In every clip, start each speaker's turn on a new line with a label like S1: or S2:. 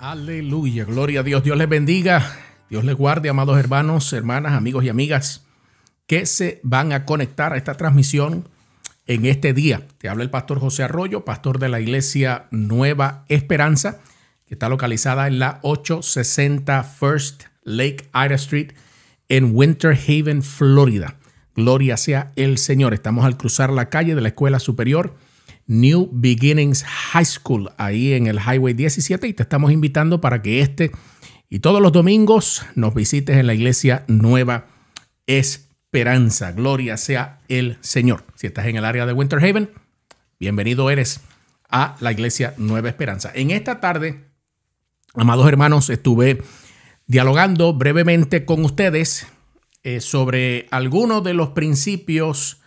S1: Aleluya, gloria a Dios. Dios les bendiga, Dios les guarde, amados hermanos, hermanas, amigos y amigas que se van a conectar a esta transmisión en este día. Te habla el pastor José Arroyo, pastor de la iglesia Nueva Esperanza, que está localizada en la 860 First Lake Ida Street en Winter Haven, Florida. Gloria sea el Señor. Estamos al cruzar la calle de la Escuela Superior New Beginnings High School, ahí en el Highway 17, y te estamos invitando para que este y todos los domingos nos visites en la iglesia Nueva Esperanza. Gloria sea el Señor. Si estás en el área de Winter Haven, bienvenido eres a la iglesia Nueva Esperanza. En esta tarde, amados hermanos, estuve dialogando brevemente con ustedes eh, sobre algunos de los principios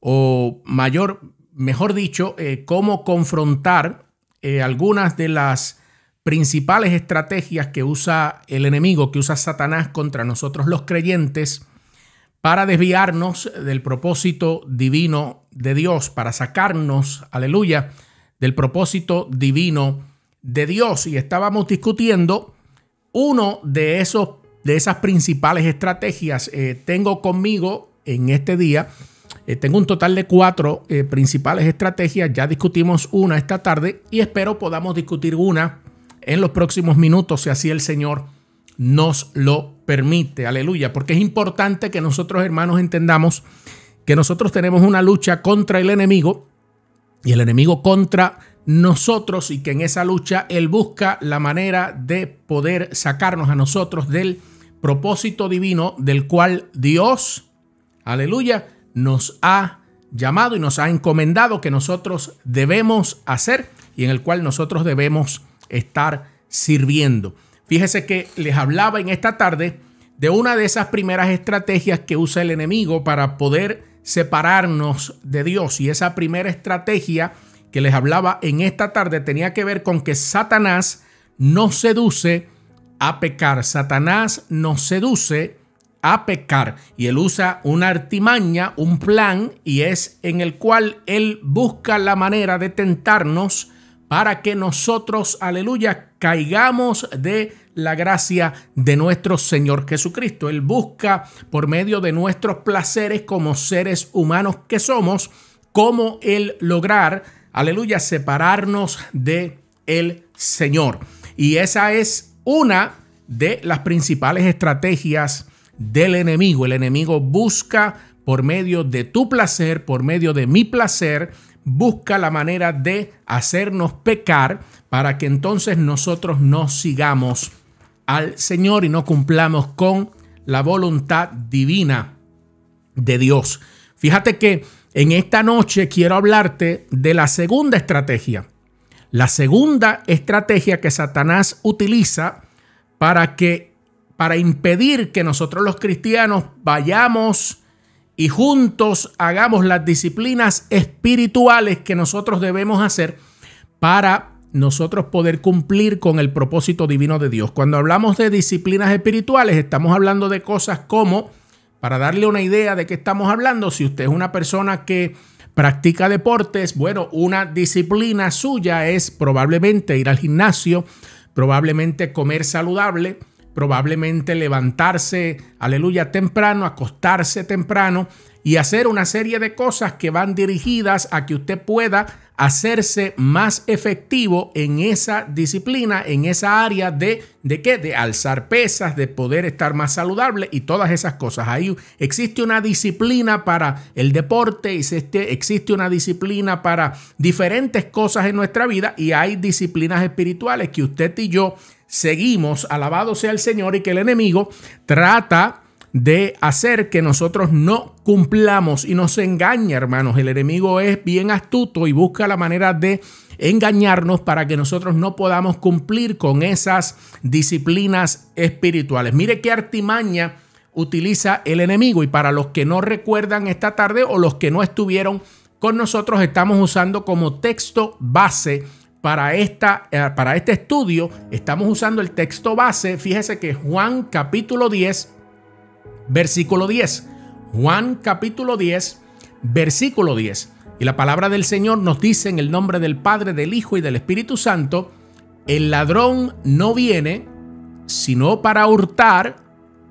S1: o mayor mejor dicho, eh, cómo confrontar eh, algunas de las principales estrategias que usa el enemigo, que usa Satanás contra nosotros los creyentes, para desviarnos del propósito divino de Dios, para sacarnos, aleluya, del propósito divino de Dios. Y estábamos discutiendo uno de esos de esas principales estrategias. Eh, tengo conmigo en este día eh, tengo un total de cuatro eh, principales estrategias. Ya discutimos una esta tarde y espero podamos discutir una en los próximos minutos, si así el Señor nos lo permite. Aleluya. Porque es importante que nosotros, hermanos, entendamos que nosotros tenemos una lucha contra el enemigo y el enemigo contra nosotros y que en esa lucha Él busca la manera de poder sacarnos a nosotros del propósito divino del cual Dios, aleluya, nos ha llamado y nos ha encomendado que nosotros debemos hacer y en el cual nosotros debemos estar sirviendo. Fíjese que les hablaba en esta tarde de una de esas primeras estrategias que usa el enemigo para poder separarnos de Dios. Y esa primera estrategia que les hablaba en esta tarde tenía que ver con que Satanás nos seduce a pecar. Satanás nos seduce a pecar. Y él usa una artimaña, un plan, y es en el cual él busca la manera de tentarnos para que nosotros, aleluya, caigamos de la gracia de nuestro Señor Jesucristo. Él busca por medio de nuestros placeres como seres humanos que somos, cómo él lograr, aleluya, separarnos de el Señor. Y esa es una de las principales estrategias del enemigo. El enemigo busca por medio de tu placer, por medio de mi placer, busca la manera de hacernos pecar para que entonces nosotros no sigamos al Señor y no cumplamos con la voluntad divina de Dios. Fíjate que en esta noche quiero hablarte de la segunda estrategia. La segunda estrategia que Satanás utiliza para que para impedir que nosotros los cristianos vayamos y juntos hagamos las disciplinas espirituales que nosotros debemos hacer para nosotros poder cumplir con el propósito divino de Dios. Cuando hablamos de disciplinas espirituales, estamos hablando de cosas como, para darle una idea de qué estamos hablando, si usted es una persona que practica deportes, bueno, una disciplina suya es probablemente ir al gimnasio, probablemente comer saludable, probablemente levantarse, aleluya, temprano, acostarse temprano y hacer una serie de cosas que van dirigidas a que usted pueda hacerse más efectivo en esa disciplina, en esa área de, ¿de qué? De alzar pesas, de poder estar más saludable y todas esas cosas. Ahí existe una disciplina para el deporte, existe, existe una disciplina para diferentes cosas en nuestra vida y hay disciplinas espirituales que usted y yo seguimos, alabado sea el Señor, y que el enemigo trata de hacer que nosotros no cumplamos y nos engaña, hermanos. El enemigo es bien astuto y busca la manera de engañarnos para que nosotros no podamos cumplir con esas disciplinas espirituales. Mire qué artimaña utiliza el enemigo y para los que no recuerdan esta tarde o los que no estuvieron con nosotros estamos usando como texto base para, esta, eh, para este estudio estamos usando el texto base. Fíjese que Juan capítulo 10, versículo 10. Juan capítulo 10, versículo 10. Y la palabra del Señor nos dice en el nombre del Padre, del Hijo y del Espíritu Santo, el ladrón no viene sino para hurtar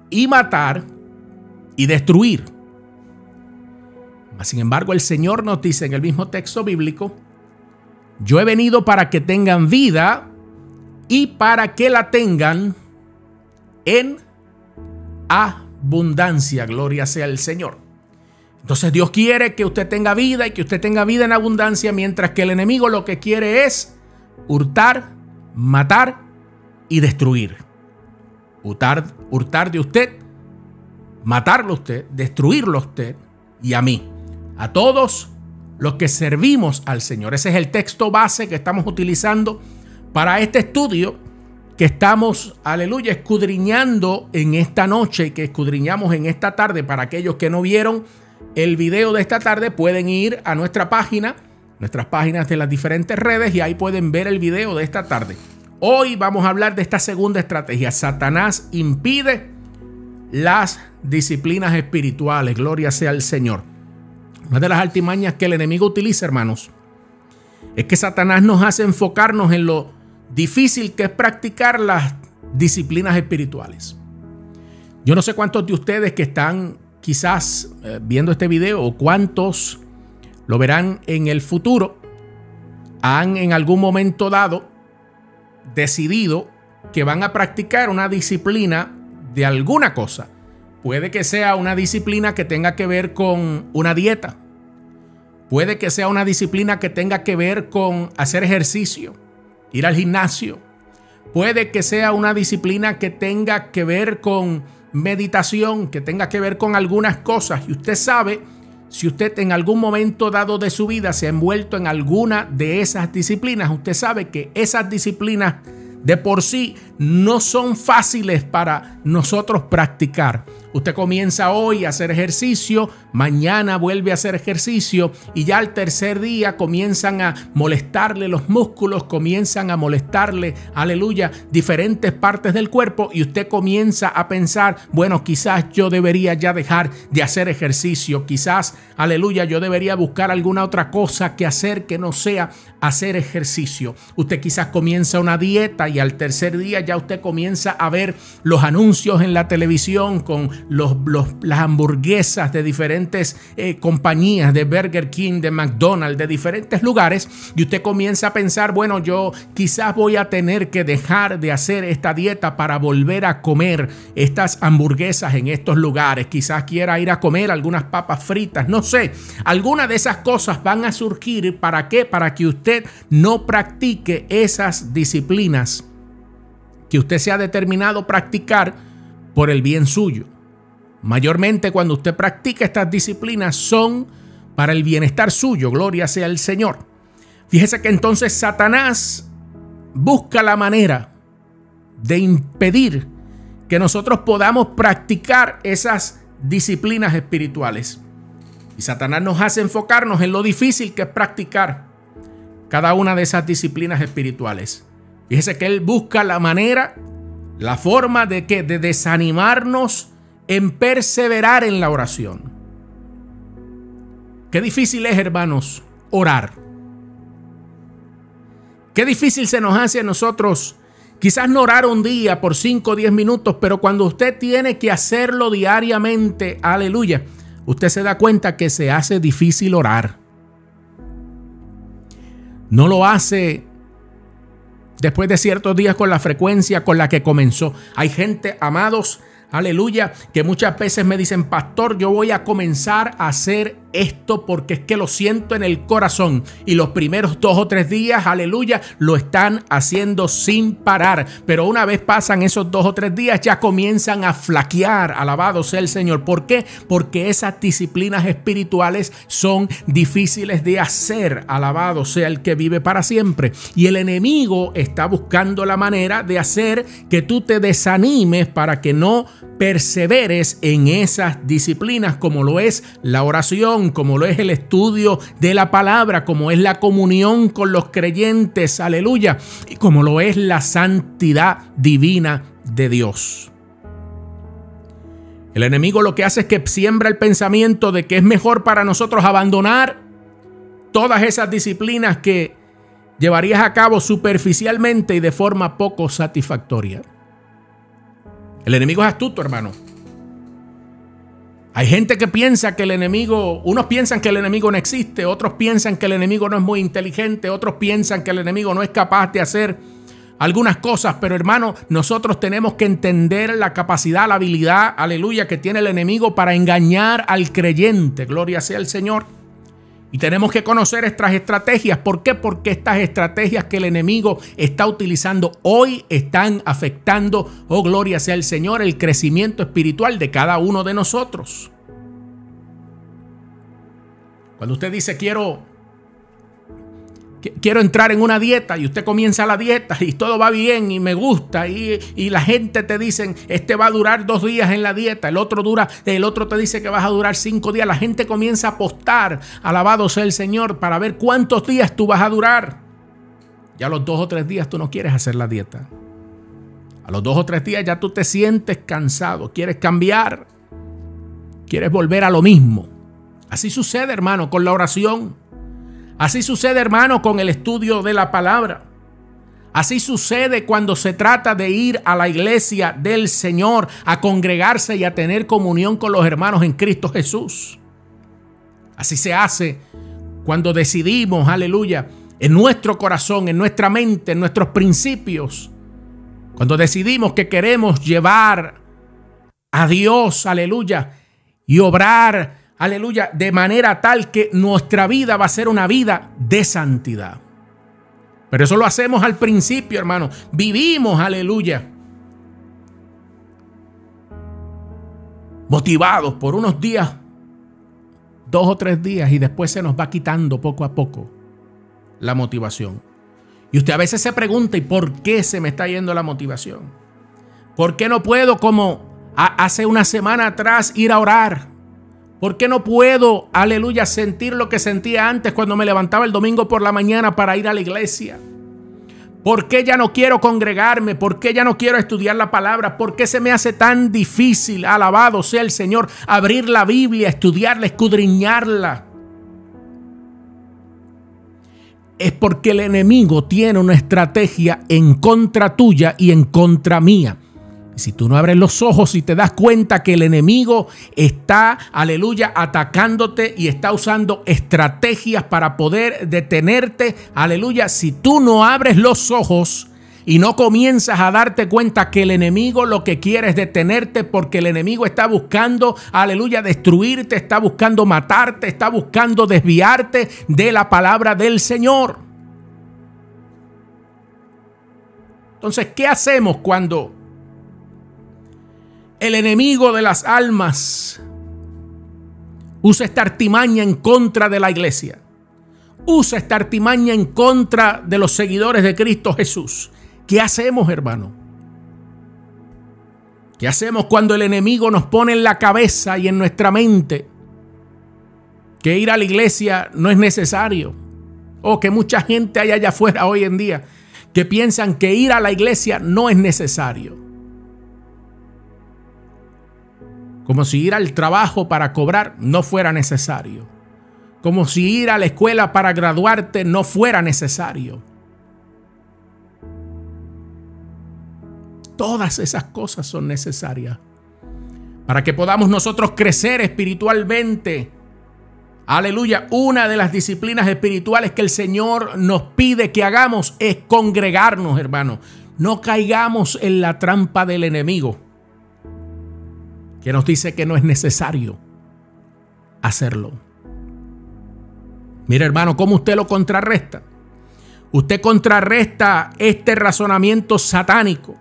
S1: y matar y destruir. Sin embargo, el Señor nos dice en el mismo texto bíblico, yo he venido para que tengan vida y para que la tengan en abundancia. Gloria sea el Señor. Entonces Dios quiere que usted tenga vida y que usted tenga vida en abundancia, mientras que el enemigo lo que quiere es hurtar, matar y destruir. Hurtar, de usted, matarlo usted, destruirlo a usted y a mí. A todos los que servimos al Señor. Ese es el texto base que estamos utilizando para este estudio que estamos, aleluya, escudriñando en esta noche y que escudriñamos en esta tarde. Para aquellos que no vieron el video de esta tarde, pueden ir a nuestra página, nuestras páginas de las diferentes redes y ahí pueden ver el video de esta tarde. Hoy vamos a hablar de esta segunda estrategia. Satanás impide las disciplinas espirituales. Gloria sea al Señor. Una de las altimañas que el enemigo utiliza, hermanos, es que Satanás nos hace enfocarnos en lo difícil que es practicar las disciplinas espirituales. Yo no sé cuántos de ustedes que están quizás eh, viendo este video o cuántos lo verán en el futuro, han en algún momento dado decidido que van a practicar una disciplina de alguna cosa. Puede que sea una disciplina que tenga que ver con una dieta. Puede que sea una disciplina que tenga que ver con hacer ejercicio ir al gimnasio. Puede que sea una disciplina que tenga que ver con meditación, que tenga que ver con algunas cosas. Y usted sabe, si usted en algún momento dado de su vida se ha envuelto en alguna de esas disciplinas, usted sabe que esas disciplinas de por sí no son fáciles para nosotros practicar. Usted comienza hoy a hacer ejercicio, mañana vuelve a hacer ejercicio y ya al tercer día comienzan a molestarle los músculos, comienzan a molestarle, aleluya, diferentes partes del cuerpo y usted comienza a pensar, bueno, quizás yo debería ya dejar de hacer ejercicio, quizás, aleluya, yo debería buscar alguna otra cosa que hacer que no sea hacer ejercicio. Usted quizás comienza una dieta y al tercer día ya usted comienza a ver los anuncios en la televisión con las hamburguesas de diferentes eh, compañías, de Burger King, de McDonald's, de diferentes lugares, y usted comienza a pensar, bueno, yo quizás voy a tener que dejar de hacer esta dieta para volver a comer estas hamburguesas en estos lugares, quizás quiera ir a comer algunas papas fritas, no sé, algunas de esas cosas van a surgir, ¿para qué? Para que usted no practique esas disciplinas que usted se ha determinado practicar por el bien suyo. Mayormente cuando usted practica estas disciplinas son para el bienestar suyo, gloria sea el Señor. Fíjese que entonces Satanás busca la manera de impedir que nosotros podamos practicar esas disciplinas espirituales. Y Satanás nos hace enfocarnos en lo difícil que es practicar cada una de esas disciplinas espirituales. Fíjese que él busca la manera, la forma de que de desanimarnos en perseverar en la oración. Qué difícil es, hermanos, orar. Qué difícil se nos hace a nosotros quizás no orar un día por 5 o 10 minutos, pero cuando usted tiene que hacerlo diariamente, aleluya, usted se da cuenta que se hace difícil orar. No lo hace después de ciertos días con la frecuencia con la que comenzó. Hay gente, amados, aleluya, que muchas veces me dicen, pastor, yo voy a comenzar a hacer esto porque es que lo siento en el corazón. Y los primeros dos o tres días, aleluya, lo están haciendo sin parar. Pero una vez pasan esos dos o tres días, ya comienzan a flaquear. Alabado sea el Señor. ¿Por qué? Porque esas disciplinas espirituales son difíciles de hacer. Alabado sea el que vive para siempre. Y el enemigo está buscando la manera de hacer que tú te desanimes para que no perseveres en esas disciplinas como lo es la oración, como lo es el estudio de la palabra, como es la comunión con los creyentes, aleluya, y como lo es la santidad divina de Dios. El enemigo lo que hace es que siembra el pensamiento de que es mejor para nosotros abandonar todas esas disciplinas que llevarías a cabo superficialmente y de forma poco satisfactoria. El enemigo es astuto, hermano. Hay gente que piensa que el enemigo, unos piensan que el enemigo no existe, otros piensan que el enemigo no es muy inteligente, otros piensan que el enemigo no es capaz de hacer algunas cosas, pero hermano, nosotros tenemos que entender la capacidad, la habilidad, aleluya, que tiene el enemigo para engañar al creyente. Gloria sea el Señor. Y tenemos que conocer estas estrategias. ¿Por qué? Porque estas estrategias que el enemigo está utilizando hoy están afectando, oh gloria sea el Señor, el crecimiento espiritual de cada uno de nosotros. Cuando usted dice quiero quiero entrar en una dieta y usted comienza la dieta y todo va bien y me gusta y, la gente te dicen este va a durar dos días en la dieta, el otro dura, el otro te dice que vas a durar cinco días, la gente comienza a apostar, alabado sea el Señor, para ver cuántos días tú vas a durar. Ya a los dos o tres días tú no quieres hacer la dieta. A los dos o tres días ya tú te sientes cansado, quieres cambiar, quieres volver a lo mismo. Así sucede, hermano, con la oración. Así sucede, hermano, con el estudio de la palabra. Así sucede cuando se trata de ir a la iglesia del Señor, a congregarse y a tener comunión con los hermanos en Cristo Jesús. Así se hace cuando decidimos, aleluya, en nuestro corazón, en nuestra mente, en nuestros principios, cuando decidimos que queremos llevar a Dios, aleluya, y obrar aleluya, de manera tal que nuestra vida va a ser una vida de santidad. Pero eso lo hacemos al principio, hermano. Vivimos, aleluya. Motivados por unos días, dos o tres días, y después se nos va quitando poco a poco la motivación. Y usted a veces se pregunta, ¿y por qué se me está yendo la motivación? ¿Por qué no puedo como hace una semana atrás ir a orar? ¿Por qué no puedo, aleluya, sentir lo que sentía antes cuando me levantaba el domingo por la mañana para ir a la iglesia? ¿Por qué ya no quiero congregarme? ¿Por qué ya no quiero estudiar la palabra? ¿Por qué se me hace tan difícil, alabado sea el Señor, abrir la Biblia, estudiarla, escudriñarla? Es porque el enemigo tiene una estrategia en contra tuya y en contra mía si tú no abres los ojos y te das cuenta que el enemigo está, aleluya, atacándote y está usando estrategias para poder detenerte, aleluya, si tú no abres los ojos y no comienzas a darte cuenta que el enemigo lo que quiere es detenerte porque el enemigo está buscando, aleluya, destruirte, está buscando matarte, está buscando desviarte de la palabra del Señor. Entonces, ¿qué hacemos cuando el enemigo de las almas usa esta artimaña en contra de la iglesia. Usa esta artimaña en contra de los seguidores de Cristo Jesús. ¿Qué hacemos, hermano? ¿Qué hacemos cuando el enemigo nos pone en la cabeza y en nuestra mente que ir a la iglesia no es necesario? O que mucha gente hay allá afuera hoy en día que piensan que ir a la iglesia no es necesario. Como si ir al trabajo para cobrar no fuera necesario. Como si ir a la escuela para graduarte no fuera necesario. Todas esas cosas son necesarias para que podamos nosotros crecer espiritualmente. Aleluya, una de las disciplinas espirituales que el Señor nos pide que hagamos es congregarnos, hermano. No caigamos en la trampa del enemigo que nos dice que no es necesario hacerlo. Mire hermano, ¿cómo usted lo contrarresta? Usted contrarresta este razonamiento satánico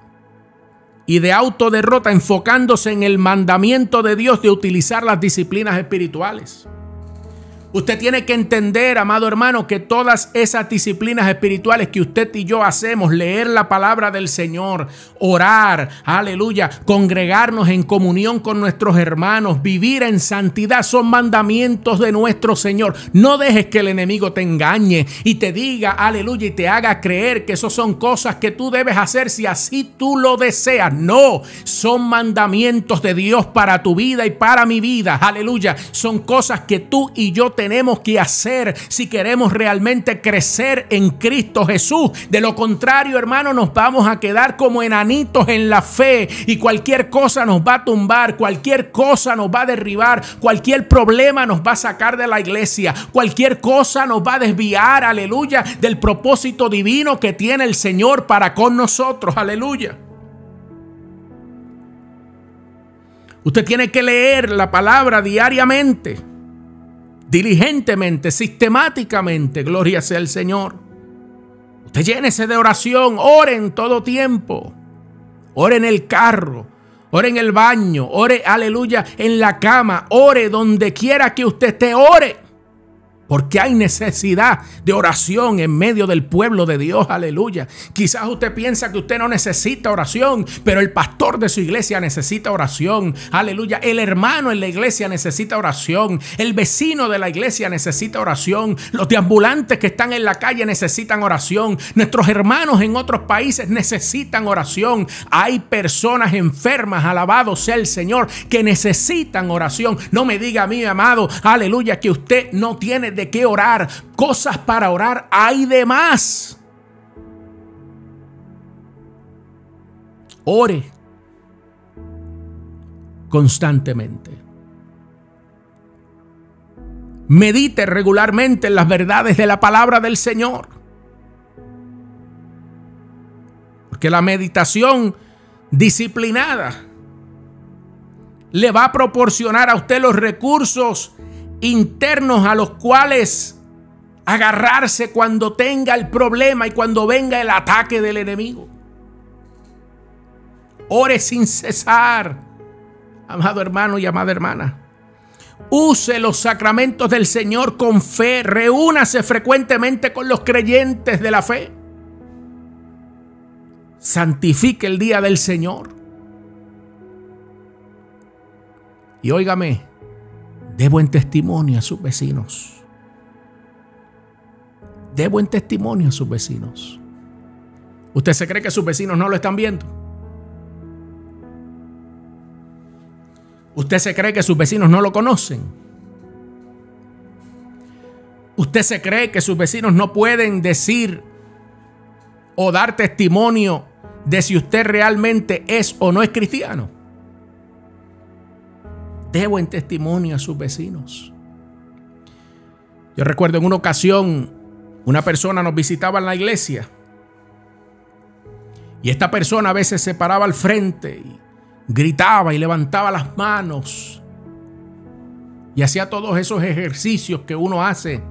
S1: y de autoderrota enfocándose en el mandamiento de Dios de utilizar las disciplinas espirituales. Usted tiene que entender, amado hermano, que todas esas disciplinas espirituales que usted y yo hacemos, leer la palabra del Señor, orar, aleluya, congregarnos en comunión con nuestros hermanos, vivir en santidad, son mandamientos de nuestro Señor. No dejes que el enemigo te engañe y te diga, aleluya, y te haga creer que eso son cosas que tú debes hacer si así tú lo deseas. No, son mandamientos de Dios para tu vida y para mi vida. Aleluya, son cosas que tú y yo te tenemos que hacer si queremos realmente crecer en Cristo Jesús. De lo contrario, hermano, nos vamos a quedar como enanitos en la fe y cualquier cosa nos va a tumbar, cualquier cosa nos va a derribar, cualquier problema nos va a sacar de la iglesia, cualquier cosa nos va a desviar, aleluya, del propósito divino que tiene el Señor para con nosotros, aleluya. Usted tiene que leer la palabra diariamente, diligentemente, sistemáticamente. Gloria sea el Señor. Usted llénese de oración, ore en todo tiempo. Ore en el carro, ore en el baño, ore, aleluya, en la cama, ore donde quiera que usted esté, ore. Porque hay necesidad de oración en medio del pueblo de Dios, aleluya. Quizás usted piensa que usted no necesita oración, pero el pastor de su iglesia necesita oración, aleluya. El hermano en la iglesia necesita oración, el vecino de la iglesia necesita oración, los deambulantes que están en la calle necesitan oración, nuestros hermanos en otros países necesitan oración. Hay personas enfermas, alabado sea el Señor, que necesitan oración. No me diga a mí, amado, aleluya, que usted no tiene de qué orar, cosas para orar, hay de más. Ore constantemente. Medite regularmente en las verdades de la palabra del Señor. Porque la meditación disciplinada le va a proporcionar a usted los recursos internos a los cuales agarrarse cuando tenga el problema y cuando venga el ataque del enemigo. Ore sin cesar, amado hermano y amada hermana. Use los sacramentos del Señor con fe. Reúnase frecuentemente con los creyentes de la fe. Santifique el día del Señor. Y óigame, Dé buen testimonio a sus vecinos. Dé buen testimonio a sus vecinos. ¿Usted se cree que sus vecinos no lo están viendo? ¿Usted se cree que sus vecinos no lo conocen? ¿Usted se cree que sus vecinos no pueden decir o dar testimonio de si usted realmente es o no es cristiano? Dé buen testimonio a sus vecinos. Yo recuerdo en una ocasión, una persona nos visitaba en la iglesia. Y esta persona a veces se paraba al frente y gritaba y levantaba las manos. Y hacía todos esos ejercicios que uno hace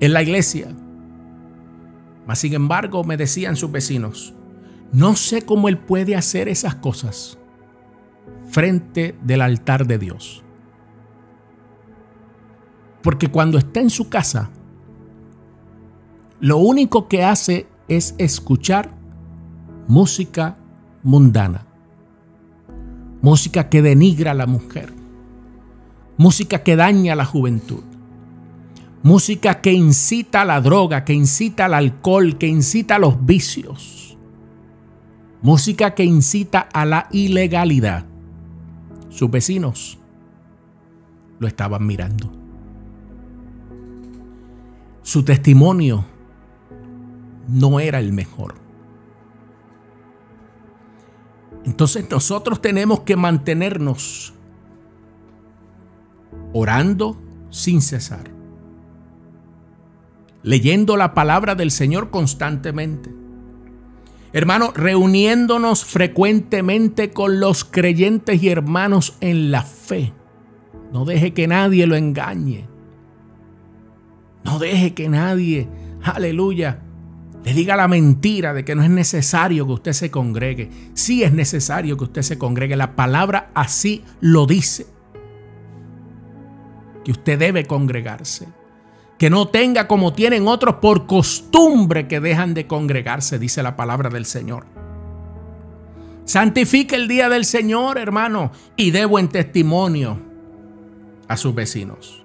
S1: en la iglesia. Mas sin embargo me decían sus vecinos, no sé cómo él puede hacer esas cosas frente del altar de Dios. Porque cuando está en su casa, lo único que hace es escuchar música mundana. Música que denigra a la mujer. Música que daña a la juventud. Música que incita a la droga, que incita al alcohol, que incita a los vicios. Música que incita a la ilegalidad. Sus vecinos lo estaban mirando. Su testimonio no era el mejor. Entonces nosotros tenemos que mantenernos orando sin cesar, leyendo la palabra del Señor constantemente Hermano, reuniéndonos frecuentemente con los creyentes y hermanos en la fe. No deje que nadie lo engañe. No deje que nadie, aleluya, le diga la mentira de que no es necesario que usted se congregue. Sí es necesario que usted se congregue. La palabra así lo dice. Que usted debe congregarse que no tenga como tienen otros por costumbre que dejan de congregarse, dice la palabra del Señor. Santifique el día del Señor, hermano, y dé buen testimonio a sus vecinos.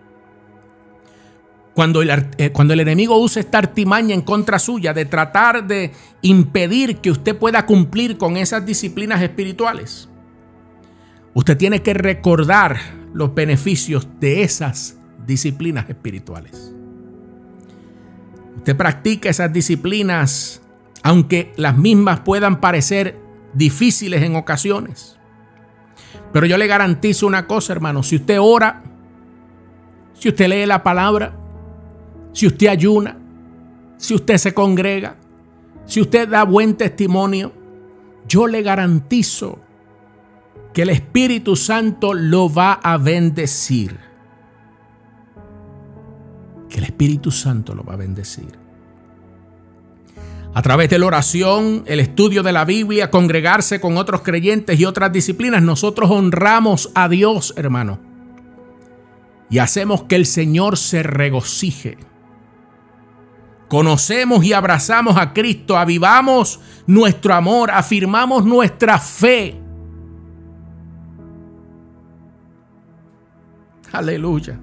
S1: Cuando el, eh, cuando el enemigo usa esta artimaña en contra suya de tratar de impedir que usted pueda cumplir con esas disciplinas espirituales, usted tiene que recordar los beneficios de esas disciplinas espirituales. Usted practica esas disciplinas, aunque las mismas puedan parecer difíciles en ocasiones. Pero yo le garantizo una cosa, hermano, si usted ora, si usted lee la palabra, si usted ayuna, si usted se congrega, si usted da buen testimonio, yo le garantizo que el Espíritu Santo lo va a bendecir. Que el Espíritu Santo lo va a bendecir. A través de la oración, el estudio de la Biblia, congregarse con otros creyentes y otras disciplinas, nosotros honramos a Dios, hermano. Y hacemos que el Señor se regocije. Conocemos y abrazamos a Cristo, avivamos nuestro amor, afirmamos nuestra fe Aleluya.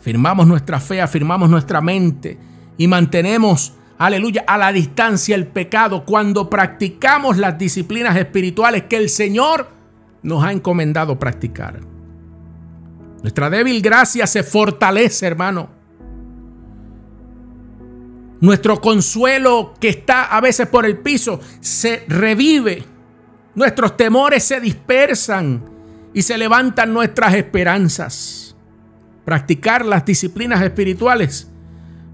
S1: Afirmamos nuestra fe, afirmamos nuestra mente y mantenemos, aleluya, a la distancia el pecado cuando practicamos las disciplinas espirituales que el Señor nos ha encomendado practicar. Nuestra débil gracia se fortalece, hermano. Nuestro consuelo que está a veces por el piso se revive. Nuestros temores se dispersan y se levantan nuestras esperanzas. Practicar las disciplinas espirituales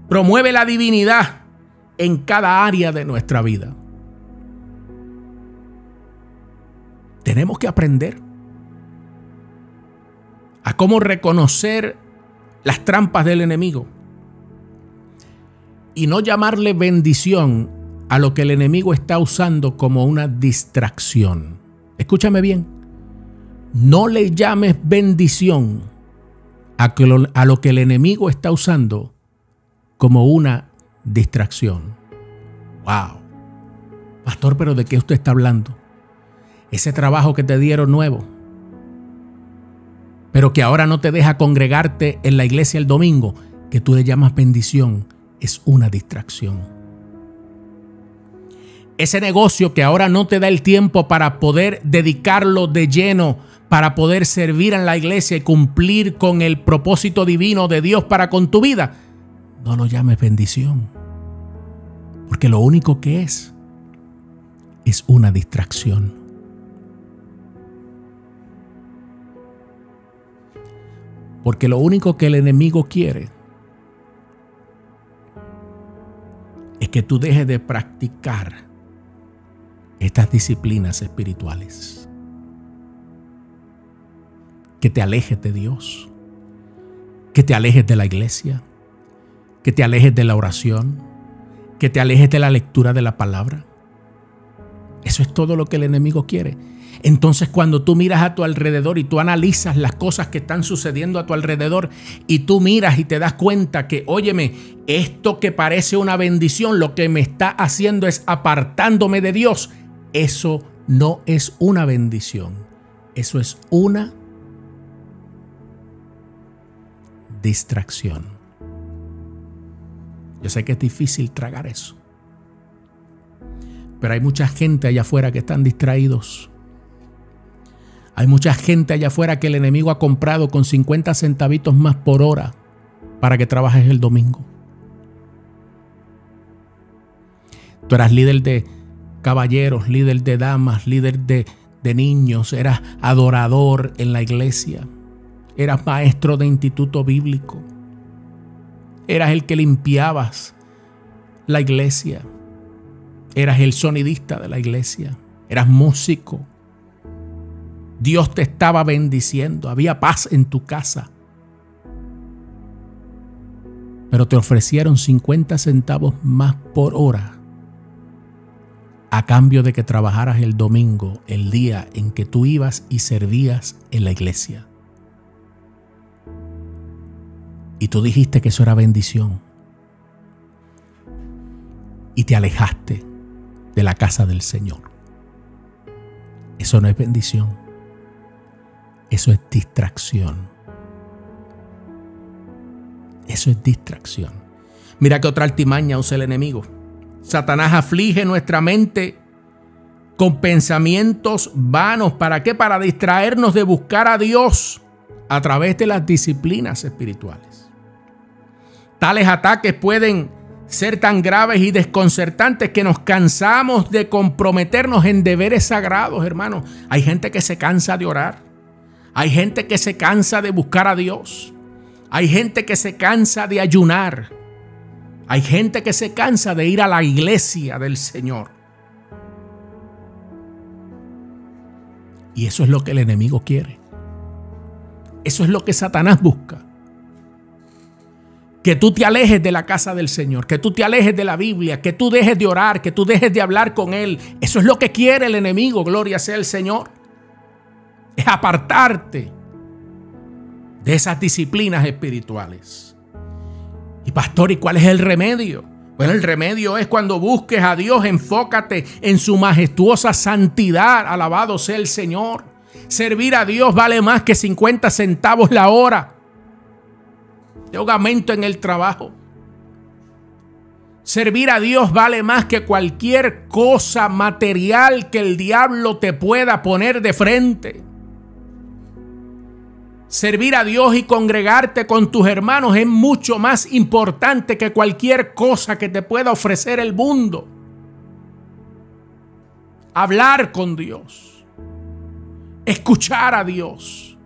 S1: promueve la divinidad en cada área de nuestra vida. Tenemos que aprender a cómo reconocer las trampas del enemigo y no llamarle bendición a lo que el enemigo está usando como una distracción. Escúchame bien. No le llames bendición a, lo, que el enemigo está usando como una distracción. Wow. Pastor, pero ¿de qué usted está hablando? Ese trabajo que te dieron nuevo, pero que ahora no te deja congregarte en la iglesia el domingo, que tú le llamas bendición, es una distracción. Ese negocio que ahora no te da el tiempo para poder dedicarlo de lleno para poder servir en la iglesia y cumplir con el propósito divino de Dios para con tu vida, no lo llames bendición. Porque lo único que es es una distracción. Porque lo único que el enemigo quiere es que tú dejes de practicar estas disciplinas espirituales que te alejes de Dios, que te alejes de la iglesia, que te alejes de la oración, que te alejes de la lectura de la palabra. Eso es todo lo que el enemigo quiere. Entonces cuando tú miras a tu alrededor y tú analizas las cosas que están sucediendo a tu alrededor y tú miras y te das cuenta que, óyeme, esto que parece una bendición, lo que me está haciendo es apartándome de Dios, eso no es una bendición, eso es una distracción. Yo sé que es difícil tragar eso. Pero hay mucha gente allá afuera que están distraídos. Hay mucha gente allá afuera que el enemigo ha comprado con 50 centavitos más por hora para que trabajes el domingo. Tú eras líder de caballeros, líder de damas, líder de, niños, eras adorador en la iglesia. Eras maestro de instituto bíblico. Eras el que limpiabas la iglesia. Eras el sonidista de la iglesia. Eras músico. Dios te estaba bendiciendo. Había paz en tu casa. Pero te ofrecieron 50 centavos más por hora a cambio de que trabajaras el domingo, el día en que tú ibas y servías en la iglesia. Y tú dijiste que eso era bendición. Y te alejaste de la casa del Señor. Eso no es bendición. Eso es distracción. Eso es distracción. Mira que otra altimaña usa el enemigo. Satanás aflige nuestra mente con pensamientos vanos. ¿Para qué? Para distraernos de buscar a Dios a través de las disciplinas espirituales. Tales ataques pueden ser tan graves y desconcertantes que nos cansamos de comprometernos en deberes sagrados, hermanos. Hay gente que se cansa de orar. Hay gente que se cansa de buscar a Dios. Hay gente que se cansa de ayunar. Hay gente que se cansa de ir a la iglesia del Señor. Y eso es lo que el enemigo quiere. Eso es lo que Satanás busca. Que tú te alejes de la casa del Señor, que tú te alejes de la Biblia, que tú dejes de orar, que tú dejes de hablar con Él. Eso es lo que quiere el enemigo, gloria sea el Señor. Es apartarte de esas disciplinas espirituales. Y pastor, ¿y cuál es el remedio? Bueno, el remedio es cuando busques a Dios, enfócate en su majestuosa santidad. Alabado sea el Señor. Servir a Dios vale más que 50 centavos la hora de hogamento en el trabajo. Servir a Dios vale más que cualquier cosa material que el diablo te pueda poner de frente. Servir a Dios y congregarte con tus hermanos es mucho más importante que cualquier cosa que te pueda ofrecer el mundo. Hablar con Dios. Escuchar a Dios.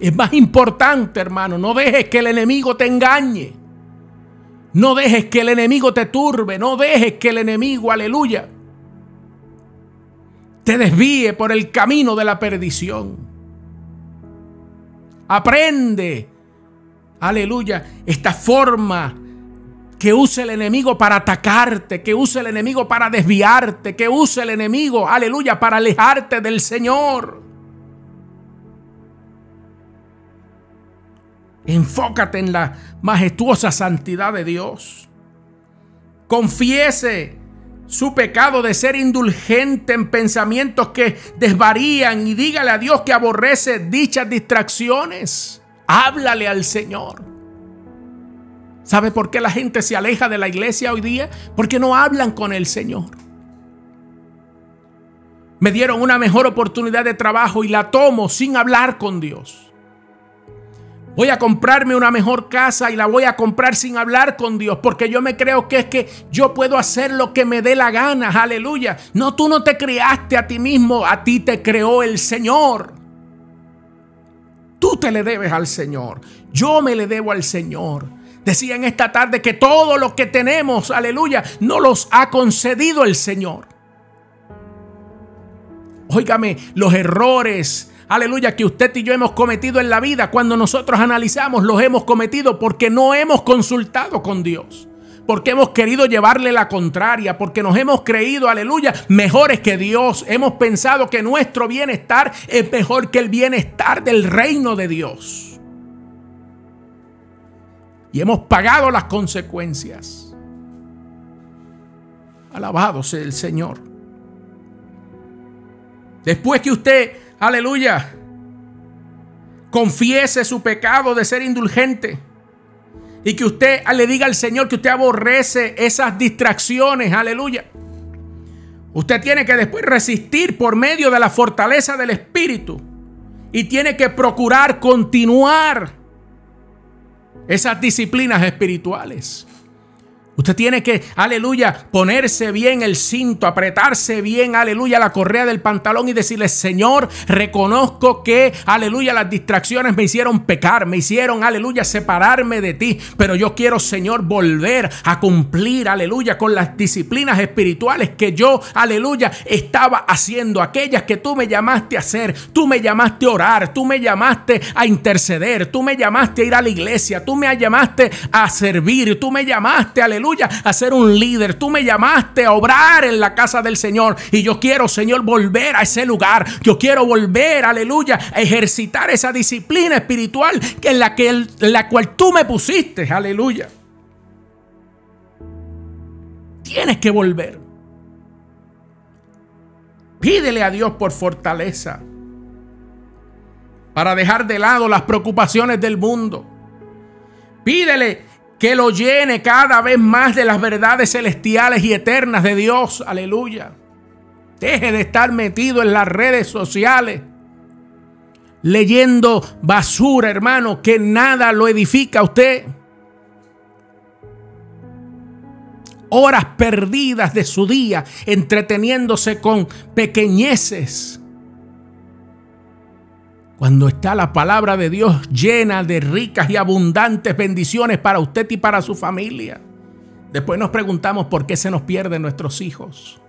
S1: Es más importante, hermano. No dejes que el enemigo te engañe. No dejes que el enemigo te turbe. No dejes que el enemigo, aleluya, te desvíe por el camino de la perdición. Aprende, aleluya, esta forma que use el enemigo para atacarte, que use el enemigo para desviarte, que use el enemigo, aleluya, para alejarte del Señor. Enfócate en la majestuosa santidad de Dios. Confiese su pecado de ser indulgente en pensamientos que desvarían y dígale a Dios que aborrece dichas distracciones. Háblale al Señor. ¿Sabe por qué la gente se aleja de la iglesia hoy día? Porque no hablan con el Señor. Me dieron una mejor oportunidad de trabajo y la tomo sin hablar con Dios. Voy a comprarme una mejor casa y la voy a comprar sin hablar con Dios, porque yo me creo que es que yo puedo hacer lo que me dé la gana, aleluya. No, tú no te creaste a ti mismo, a ti te creó el Señor. Tú te le debes al Señor, yo me le debo al Señor. Decía en esta tarde que todo lo que tenemos, aleluya, no los ha concedido el Señor. Óigame, los errores, aleluya, que usted y yo hemos cometido en la vida, cuando nosotros analizamos, los hemos cometido porque no hemos consultado con Dios. Porque hemos querido llevarle la contraria, porque nos hemos creído, aleluya, mejores que Dios. Hemos pensado que nuestro bienestar es mejor que el bienestar del reino de Dios. Y hemos pagado las consecuencias. Alabado sea el Señor. Después que usted aleluya, confiese su pecado de ser indulgente. Y que usted le diga al Señor que usted aborrece esas distracciones, aleluya. Usted tiene que después resistir por medio de la fortaleza del Espíritu. Y tiene que procurar continuar esas disciplinas espirituales. Usted tiene que, aleluya, ponerse bien el cinto, apretarse bien, aleluya, la correa del pantalón y decirle, Señor, reconozco que, aleluya, las distracciones me hicieron pecar, me hicieron, aleluya, separarme de ti. Pero yo quiero, Señor, volver a cumplir, aleluya, con las disciplinas espirituales que yo, aleluya, estaba haciendo, aquellas que tú me llamaste a hacer. Tú me llamaste a orar, tú me llamaste a interceder, tú me llamaste a ir a la iglesia, tú me llamaste a servir, tú me llamaste, aleluya a ser un líder. Tú me llamaste a obrar en la casa del Señor. Y yo quiero, Señor, volver a ese lugar. Yo quiero volver, aleluya, a ejercitar esa disciplina espiritual en la, que, en la cual tú me pusiste. Aleluya. Tienes que volver. Pídele a Dios por fortaleza para dejar de lado las preocupaciones del mundo. Pídele que lo llene cada vez más de las verdades celestiales y eternas de Dios. Aleluya. Deje de estar metido en las redes sociales. Leyendo basura, hermano, que nada lo edifica a usted. Horas perdidas de su día entreteniéndose con pequeñeces. Cuando está la palabra de Dios llena de ricas y abundantes bendiciones para usted y para su familia. Después nos preguntamos por qué se nos pierden nuestros hijos.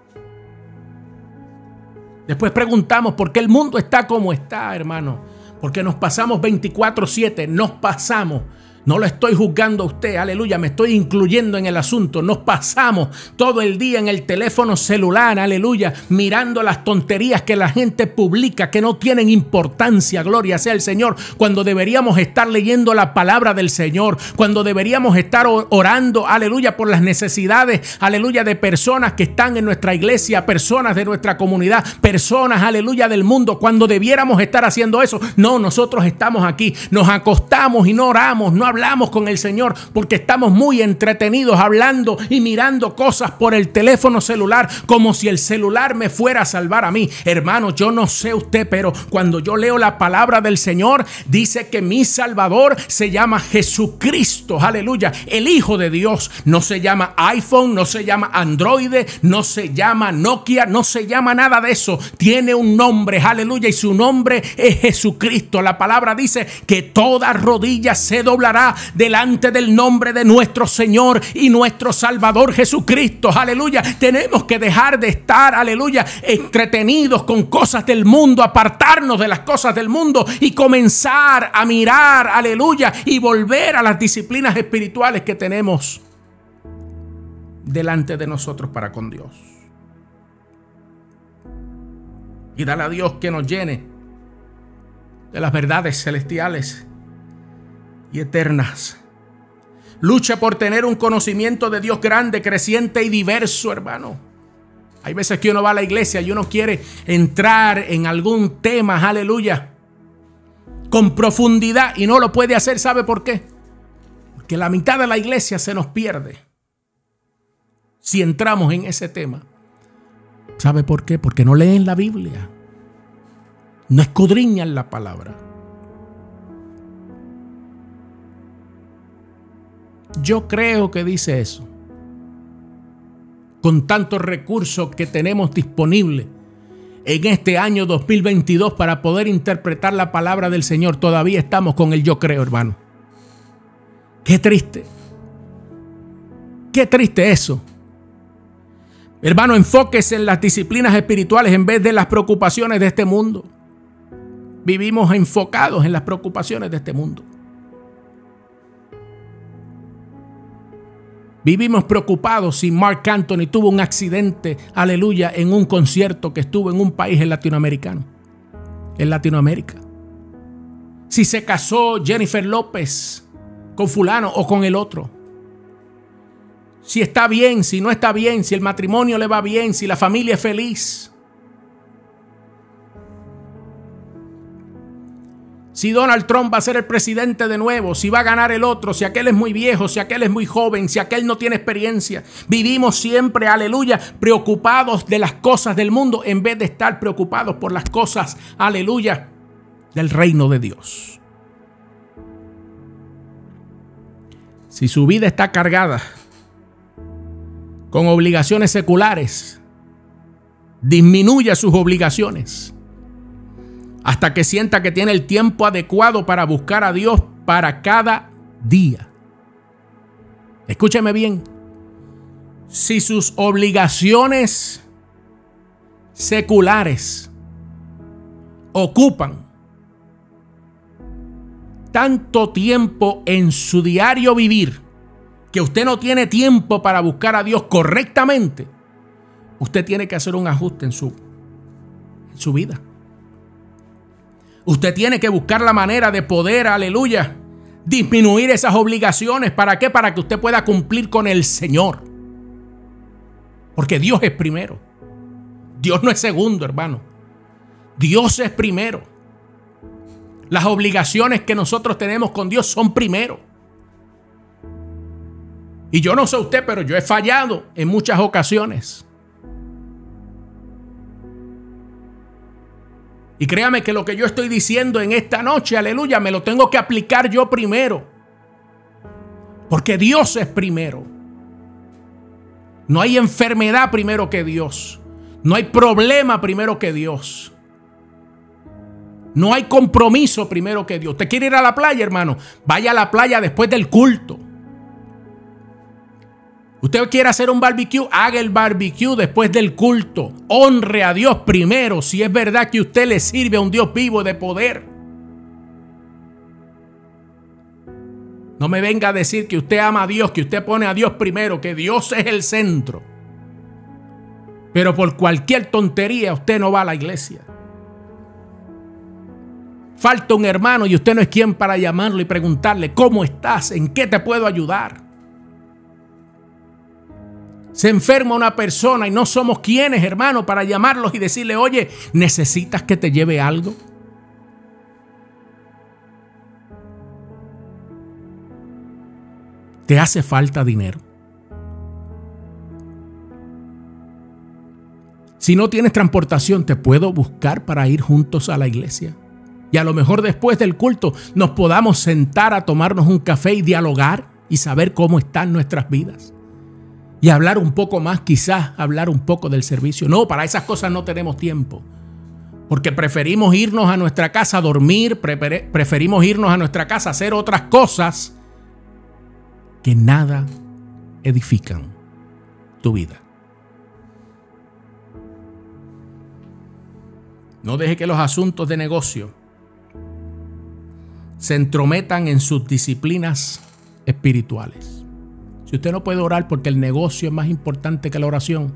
S1: Después preguntamos por qué el mundo está como está, hermano. Porque nos pasamos 24/7, nos pasamos no lo estoy juzgando a usted, aleluya, me estoy incluyendo en el asunto. Nos pasamos todo el día en el teléfono celular, aleluya, mirando las tonterías que la gente publica que no tienen importancia, gloria sea el Señor, cuando deberíamos estar leyendo la palabra del Señor, cuando deberíamos estar orando, aleluya, por las necesidades, aleluya, de personas que están en nuestra iglesia, personas de nuestra comunidad, personas, aleluya, del mundo, cuando debiéramos estar haciendo eso. No, nosotros estamos aquí, nos acostamos y no oramos, no hablamos con el Señor porque estamos muy entretenidos hablando y mirando cosas por el teléfono celular como si el celular me fuera a salvar a mí. Hermano, yo no sé usted, pero cuando yo leo la palabra del Señor, dice que mi Salvador se llama Jesucristo. Aleluya. El Hijo de Dios no se llama iPhone, no se llama Android, no se llama Nokia, no se llama nada de eso. Tiene un nombre, aleluya, y su nombre es Jesucristo. La palabra dice que toda rodilla se doblará delante del nombre de nuestro Señor y nuestro Salvador Jesucristo. Aleluya. Tenemos que dejar de estar, aleluya, entretenidos con cosas del mundo, apartarnos de las cosas del mundo y comenzar a mirar, aleluya, y volver a las disciplinas espirituales que tenemos delante de nosotros para con Dios. Y dale a Dios que nos llene de las verdades celestiales y eternas. Lucha por tener un conocimiento de Dios grande, creciente y diverso, hermano. Hay veces que uno va a la iglesia y uno quiere entrar en algún tema, aleluya, con profundidad y no lo puede hacer. ¿Sabe por qué? Porque la mitad de la iglesia se nos pierde si entramos en ese tema. ¿Sabe por qué? Porque no leen la Biblia. No escudriñan la palabra. Yo creo que dice eso. Con tantos recursos que tenemos disponibles en este año 2022 para poder interpretar la palabra del Señor, todavía estamos con el yo creo, hermano. Qué triste. Qué triste eso. Hermano, enfóquese en las disciplinas espirituales en vez de las preocupaciones de este mundo. Vivimos enfocados en las preocupaciones de este mundo. Vivimos preocupados si Mark Anthony tuvo un accidente, aleluya, en un concierto que estuvo en un país latinoamericano, en Latinoamérica. Si se casó Jennifer López con fulano o con el otro. Si está bien, si no está bien, si el matrimonio le va bien, si la familia es feliz. Si Donald Trump va a ser el presidente de nuevo, si va a ganar el otro, si aquel es muy viejo, si aquel es muy joven, si aquel no tiene experiencia. Vivimos siempre, aleluya, preocupados de las cosas del mundo en vez de estar preocupados por las cosas, aleluya, del reino de Dios. Si su vida está cargada con obligaciones seculares, disminuya sus obligaciones hasta que sienta que tiene el tiempo adecuado para buscar a Dios para cada día. Escúcheme bien. Si sus obligaciones seculares ocupan tanto tiempo en su diario vivir que usted no tiene tiempo para buscar a Dios correctamente, usted tiene que hacer un ajuste en su, en su vida. Usted tiene que buscar la manera de poder, aleluya, disminuir esas obligaciones. ¿Para qué? Para que usted pueda cumplir con el Señor. Porque Dios es primero. Dios no es segundo, hermano. Dios es primero. Las obligaciones que nosotros tenemos con Dios son primero. Y yo no sé usted, pero yo he fallado en muchas ocasiones. Y créame que lo que yo estoy diciendo en esta noche, aleluya, me lo tengo que aplicar yo primero. Porque Dios es primero. No hay enfermedad primero que Dios. No hay problema primero que Dios. No hay compromiso primero que Dios. ¿Te quiere ir a la playa, hermano? Vaya a la playa después del culto. Usted quiere hacer un barbecue, haga el barbecue después del culto. Honre a Dios primero si es verdad que usted le sirve a un Dios vivo de poder. No me venga a decir que usted ama a Dios, que usted pone a Dios primero, que Dios es el centro. Pero por cualquier tontería usted no va a la iglesia. Falta un hermano y usted no es quien para llamarlo y preguntarle, ¿cómo estás? ¿En qué te puedo ayudar? Se enferma una persona y no somos quienes, hermano, para llamarlos y decirle, oye, ¿necesitas que te lleve algo? ¿Te hace falta dinero? Si no tienes transportación, te puedo buscar para ir juntos a la iglesia. Y a lo mejor después del culto nos podamos sentar a tomarnos un café y dialogar y saber cómo están nuestras vidas y hablar un poco más, quizás hablar un poco del servicio. No, para esas cosas no tenemos tiempo. Porque preferimos irnos a nuestra casa a dormir, preferimos irnos a nuestra casa a hacer otras cosas que nada edifican tu vida. No deje que los asuntos de negocio se entrometan en sus disciplinas espirituales. Si usted no puede orar porque el negocio es más importante que la oración,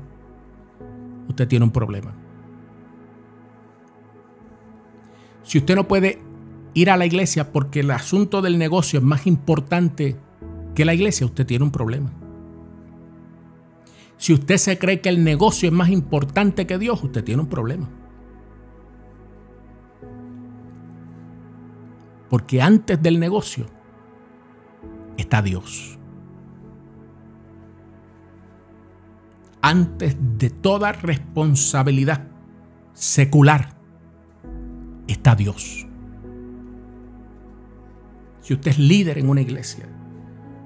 S1: usted tiene un problema. Si usted no puede ir a la iglesia porque el asunto del negocio es más importante que la iglesia, usted tiene un problema. Si usted se cree que el negocio es más importante que Dios, usted tiene un problema. Porque antes del negocio está Dios. Antes de toda responsabilidad secular está Dios. Si usted es líder en una iglesia,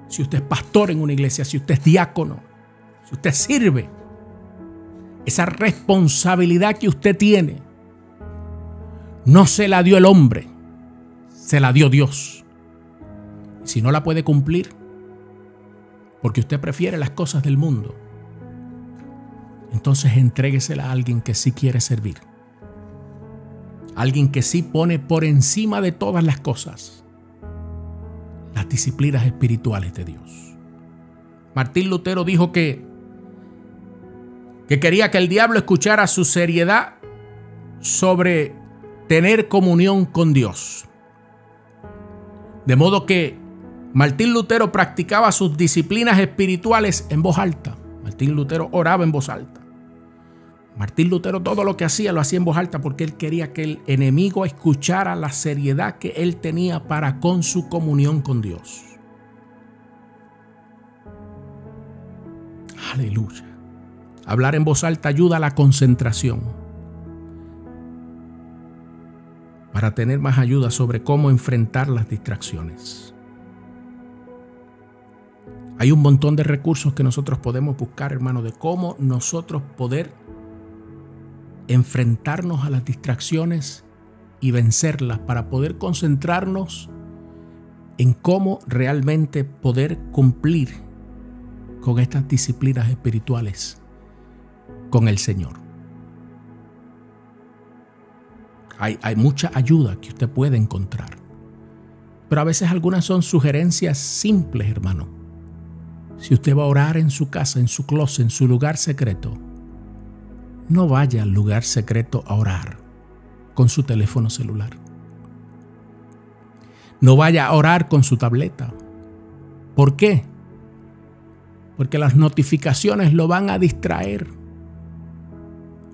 S1: si usted es pastor en una iglesia, si usted es diácono, si usted sirve, esa responsabilidad que usted tiene no se la dio el hombre, se la dio Dios. Si no la puede cumplir, porque usted prefiere las cosas del mundo, entonces entréguesela a alguien que sí quiere servir. Alguien que sí pone por encima de todas las cosas las disciplinas espirituales de Dios. Martín Lutero dijo que, que quería que el diablo escuchara su seriedad sobre tener comunión con Dios. De modo que Martín Lutero practicaba sus disciplinas espirituales en voz alta. Martín Lutero oraba en voz alta. Martín Lutero todo lo que hacía lo hacía en voz alta porque él quería que el enemigo escuchara la seriedad que él tenía para con su comunión con Dios. Aleluya. Hablar en voz alta ayuda a la concentración. Para tener más ayuda sobre cómo enfrentar las distracciones. Hay un montón de recursos que nosotros podemos buscar, hermano, de cómo nosotros poder enfrentarnos a las distracciones y vencerlas para poder concentrarnos en cómo realmente poder cumplir con estas disciplinas espirituales con el Señor. Hay, mucha ayuda que usted puede encontrar. Pero a veces algunas son sugerencias simples, hermano. Si usted va a orar en su casa, en su closet, en su lugar secreto, no vaya al lugar secreto a orar con su teléfono celular. No vaya a orar con su tableta. ¿Por qué? Porque las notificaciones lo van a distraer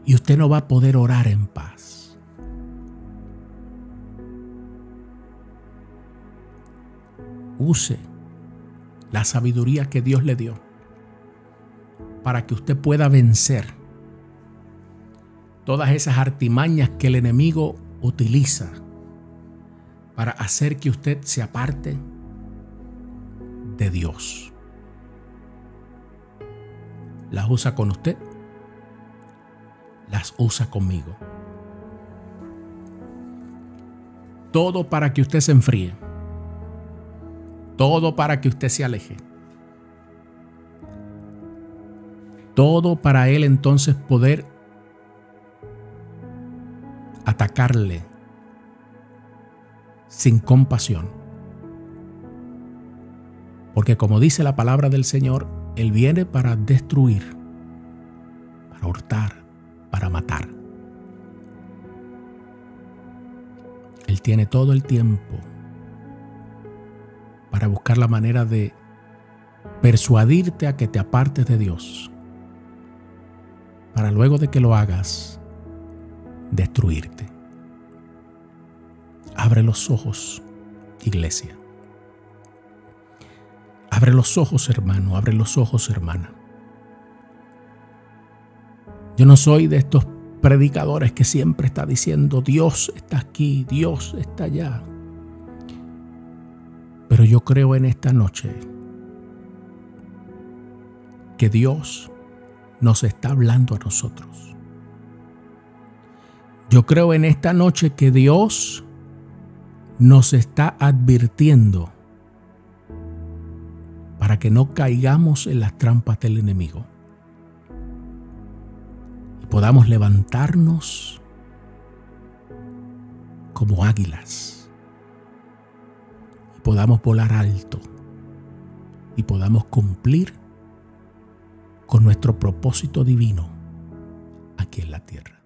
S1: y usted no va a poder orar en paz. Use la sabiduría que Dios le dio para que usted pueda vencer todas esas artimañas que el enemigo utiliza para hacer que usted se aparte de Dios. Las usa con usted, las usa conmigo. Todo para que usted se enfríe. Todo para que usted se aleje. Todo para él entonces poder atacarle sin compasión. Porque como dice la palabra del Señor, Él viene para destruir, para hurtar, para matar. Él tiene todo el tiempo para buscar la manera de persuadirte a que te apartes de Dios, para luego de que lo hagas, destruirte. Abre los ojos, iglesia. Abre los ojos, hermano, abre los ojos, hermana. Yo no soy de estos predicadores que siempre está diciendo, Dios está aquí, Dios está allá. Pero yo creo en esta noche que Dios nos está hablando a nosotros. Yo creo en esta noche que Dios nos está advirtiendo para que no caigamos en las trampas del enemigo y podamos levantarnos como águilas y podamos volar alto y podamos cumplir con nuestro propósito divino aquí en la tierra.